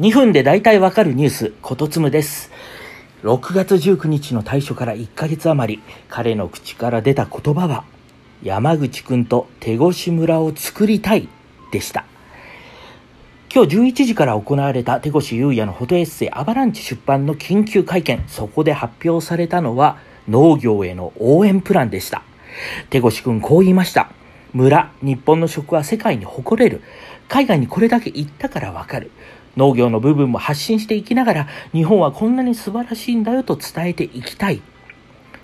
2分で大体わかるニュース、ことつむです。6月19日の退所から1ヶ月余り、彼の口から出た言葉は、山口くんと手越村を作りたいでした。今日11時から行われた手越優也のフォトエッセイアバランチ出版の緊急会見。そこで発表されたのは農業への応援プランでした。手越くんこう言いました。村、日本の食は世界に誇れる。海外にこれだけ行ったからわかる。農業の部分も発信していきながら、日本はこんなに素晴らしいんだよと伝えていきたい。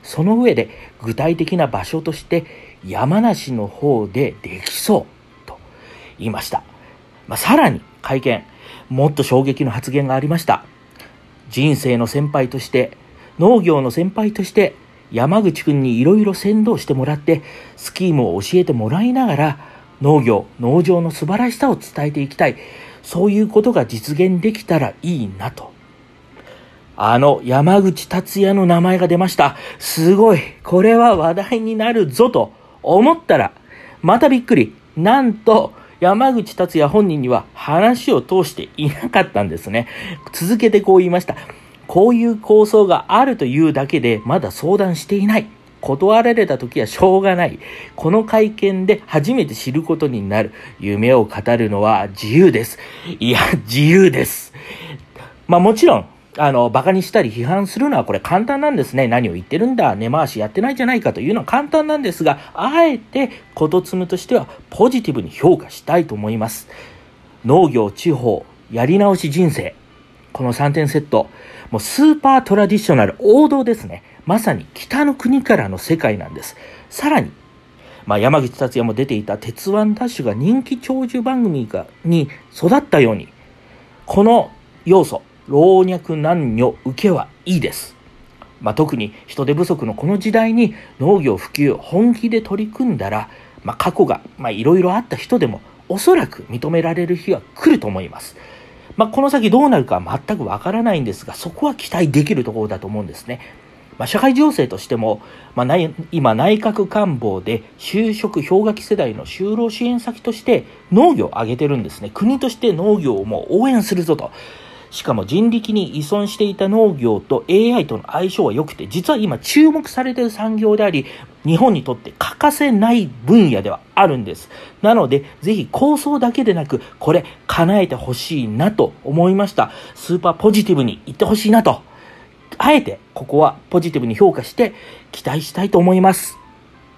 その上で、具体的な場所として、山梨の方でできそう、と言いました。まあ、さらに、会見、もっと衝撃の発言がありました。人生の先輩として、農業の先輩として、山口くんにいろいろ先導してもらって、スキームを教えてもらいながら、農業、農場の素晴らしさを伝えていきたい。そういうことが実現できたらいいなと。あの山口達也の名前が出ました。すごい。これは話題になるぞと思ったら、またびっくり。なんと、山口達也本人には話を通していなかったんですね。続けてこう言いました。こういう構想があるというだけでまだ相談していない。断られた時はしょうがない。この会見で初めて知ることになる。夢を語るのは自由です。いや、自由です。まあもちろん、あの、馬鹿にしたり批判するのはこれ簡単なんですね。何を言ってるんだ、根回しやってないじゃないかというのは簡単なんですが、あえて、ことつむとしてはポジティブに評価したいと思います。農業、地方、やり直し人生。この3点セット。もうスーパートラディショナル、王道ですね。まさに北の国からの世界なんです。さらに、まあ、山口達也も出ていた鉄腕ダッシュが人気長寿番組がに育ったように、この要素、老若男女受けはいいです。まあ、特に人手不足のこの時代に農業普及本気で取り組んだら、まあ、過去がいろいろあった人でもおそらく認められる日は来ると思います。まあ、この先どうなるかは全くわからないんですが、そこは期待できるところだと思うんですね。まあ、社会情勢としても、まあ、今内閣官房で就職氷河期世代の就労支援先として農業を挙げてるんですね。国として農業をもう応援するぞと。しかも人力に依存していた農業と AI との相性は良くて、実は今注目されている産業であり、日本にとって欠かせない分野ではあるんです。なので、ぜひ構想だけでなく、これ叶えてほしいなと思いました。スーパーポジティブに言ってほしいなと。あえて、ここはポジティブに評価して期待したいと思います。